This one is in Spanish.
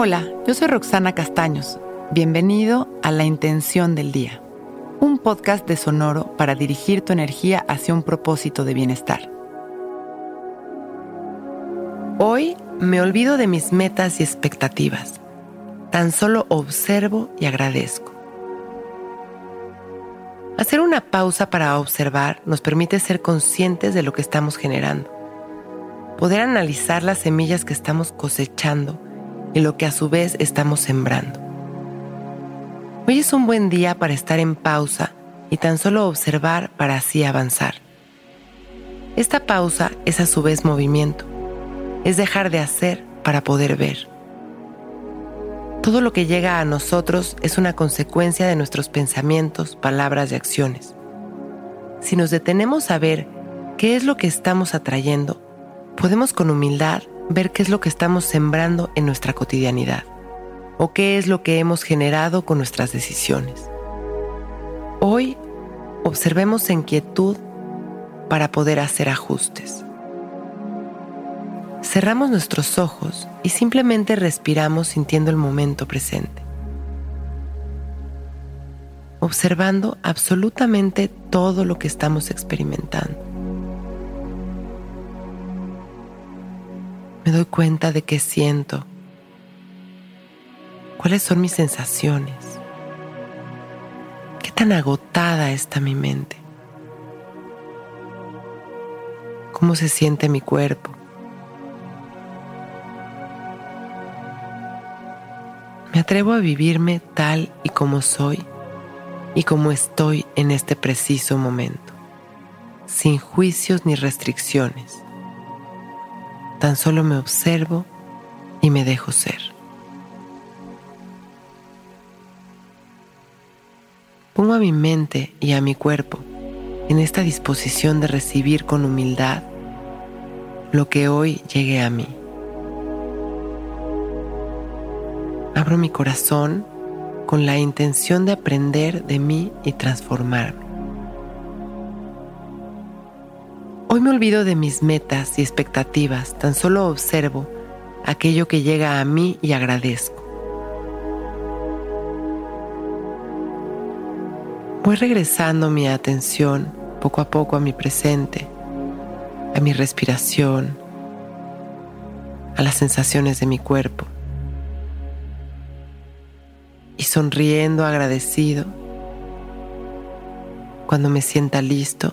Hola, yo soy Roxana Castaños. Bienvenido a La Intención del Día, un podcast de Sonoro para dirigir tu energía hacia un propósito de bienestar. Hoy me olvido de mis metas y expectativas. Tan solo observo y agradezco. Hacer una pausa para observar nos permite ser conscientes de lo que estamos generando, poder analizar las semillas que estamos cosechando y lo que a su vez estamos sembrando. Hoy es un buen día para estar en pausa y tan solo observar para así avanzar. Esta pausa es a su vez movimiento, es dejar de hacer para poder ver. Todo lo que llega a nosotros es una consecuencia de nuestros pensamientos, palabras y acciones. Si nos detenemos a ver qué es lo que estamos atrayendo, podemos con humildad ver qué es lo que estamos sembrando en nuestra cotidianidad o qué es lo que hemos generado con nuestras decisiones. Hoy observemos en quietud para poder hacer ajustes. Cerramos nuestros ojos y simplemente respiramos sintiendo el momento presente. Observando absolutamente todo lo que estamos experimentando. Me doy cuenta de qué siento, cuáles son mis sensaciones, qué tan agotada está mi mente, cómo se siente mi cuerpo. Me atrevo a vivirme tal y como soy y como estoy en este preciso momento, sin juicios ni restricciones. Tan solo me observo y me dejo ser. Pongo a mi mente y a mi cuerpo en esta disposición de recibir con humildad lo que hoy llegue a mí. Abro mi corazón con la intención de aprender de mí y transformarme. Hoy me olvido de mis metas y expectativas, tan solo observo aquello que llega a mí y agradezco. Voy regresando mi atención poco a poco a mi presente, a mi respiración, a las sensaciones de mi cuerpo y sonriendo agradecido. Cuando me sienta listo,